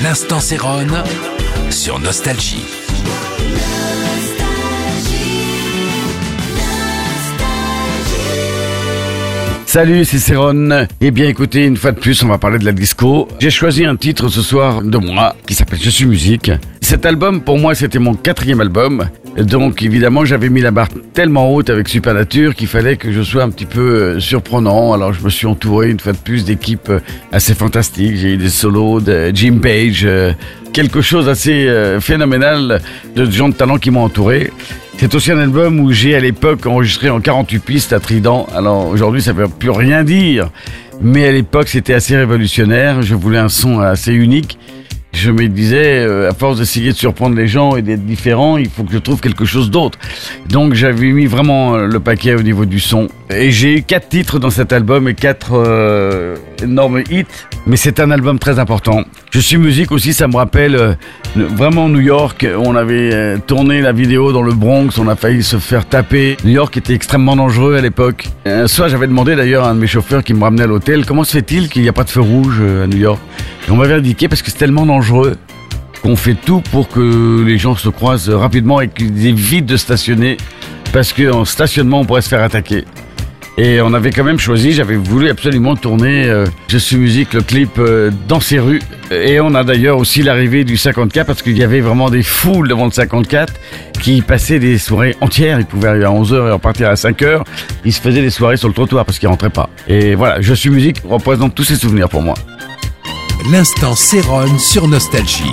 L'instant Céronne sur Nostalgie. Salut, c'est Céron. Eh bien, écoutez, une fois de plus, on va parler de la disco. J'ai choisi un titre ce soir de moi qui s'appelle Je suis musique. Cet album, pour moi, c'était mon quatrième album. Donc, évidemment, j'avais mis la barre tellement haute avec Supernature qu'il fallait que je sois un petit peu euh, surprenant. Alors, je me suis entouré une fois de plus d'équipes euh, assez fantastiques. J'ai eu des solos de Jim Page, euh, quelque chose assez phénoménal de gens de talent qui m'ont entouré. C'est aussi un album où j'ai à l'époque enregistré en 48 pistes à Trident. Alors aujourd'hui ça ne veut plus rien dire, mais à l'époque c'était assez révolutionnaire. Je voulais un son assez unique je me disais, euh, à force d'essayer de surprendre les gens et d'être différent, il faut que je trouve quelque chose d'autre. Donc j'avais mis vraiment euh, le paquet au niveau du son. Et j'ai eu quatre titres dans cet album et quatre euh, énormes hits. Mais c'est un album très important. Je suis musique aussi, ça me rappelle vraiment New York. On avait tourné la vidéo dans le Bronx, on a failli se faire taper. New York était extrêmement dangereux à l'époque. Un j'avais demandé d'ailleurs à un de mes chauffeurs qui me ramenait à l'hôtel, comment se fait-il qu'il n'y a pas de feu rouge à New York? Et on m'avait indiqué parce que c'est tellement dangereux qu'on fait tout pour que les gens se croisent rapidement et qu'ils évitent de stationner parce qu'en stationnement on pourrait se faire attaquer. Et on avait quand même choisi, j'avais voulu absolument tourner euh, Je suis musique, le clip euh, dans ces rues. Et on a d'ailleurs aussi l'arrivée du 54 parce qu'il y avait vraiment des foules devant le 54 qui passaient des soirées entières. Ils pouvaient arriver à 11h et repartir à 5h. Ils se faisaient des soirées sur le trottoir parce qu'ils rentraient pas. Et voilà, Je suis musique représente tous ces souvenirs pour moi l'instant Céron sur Nostalgie.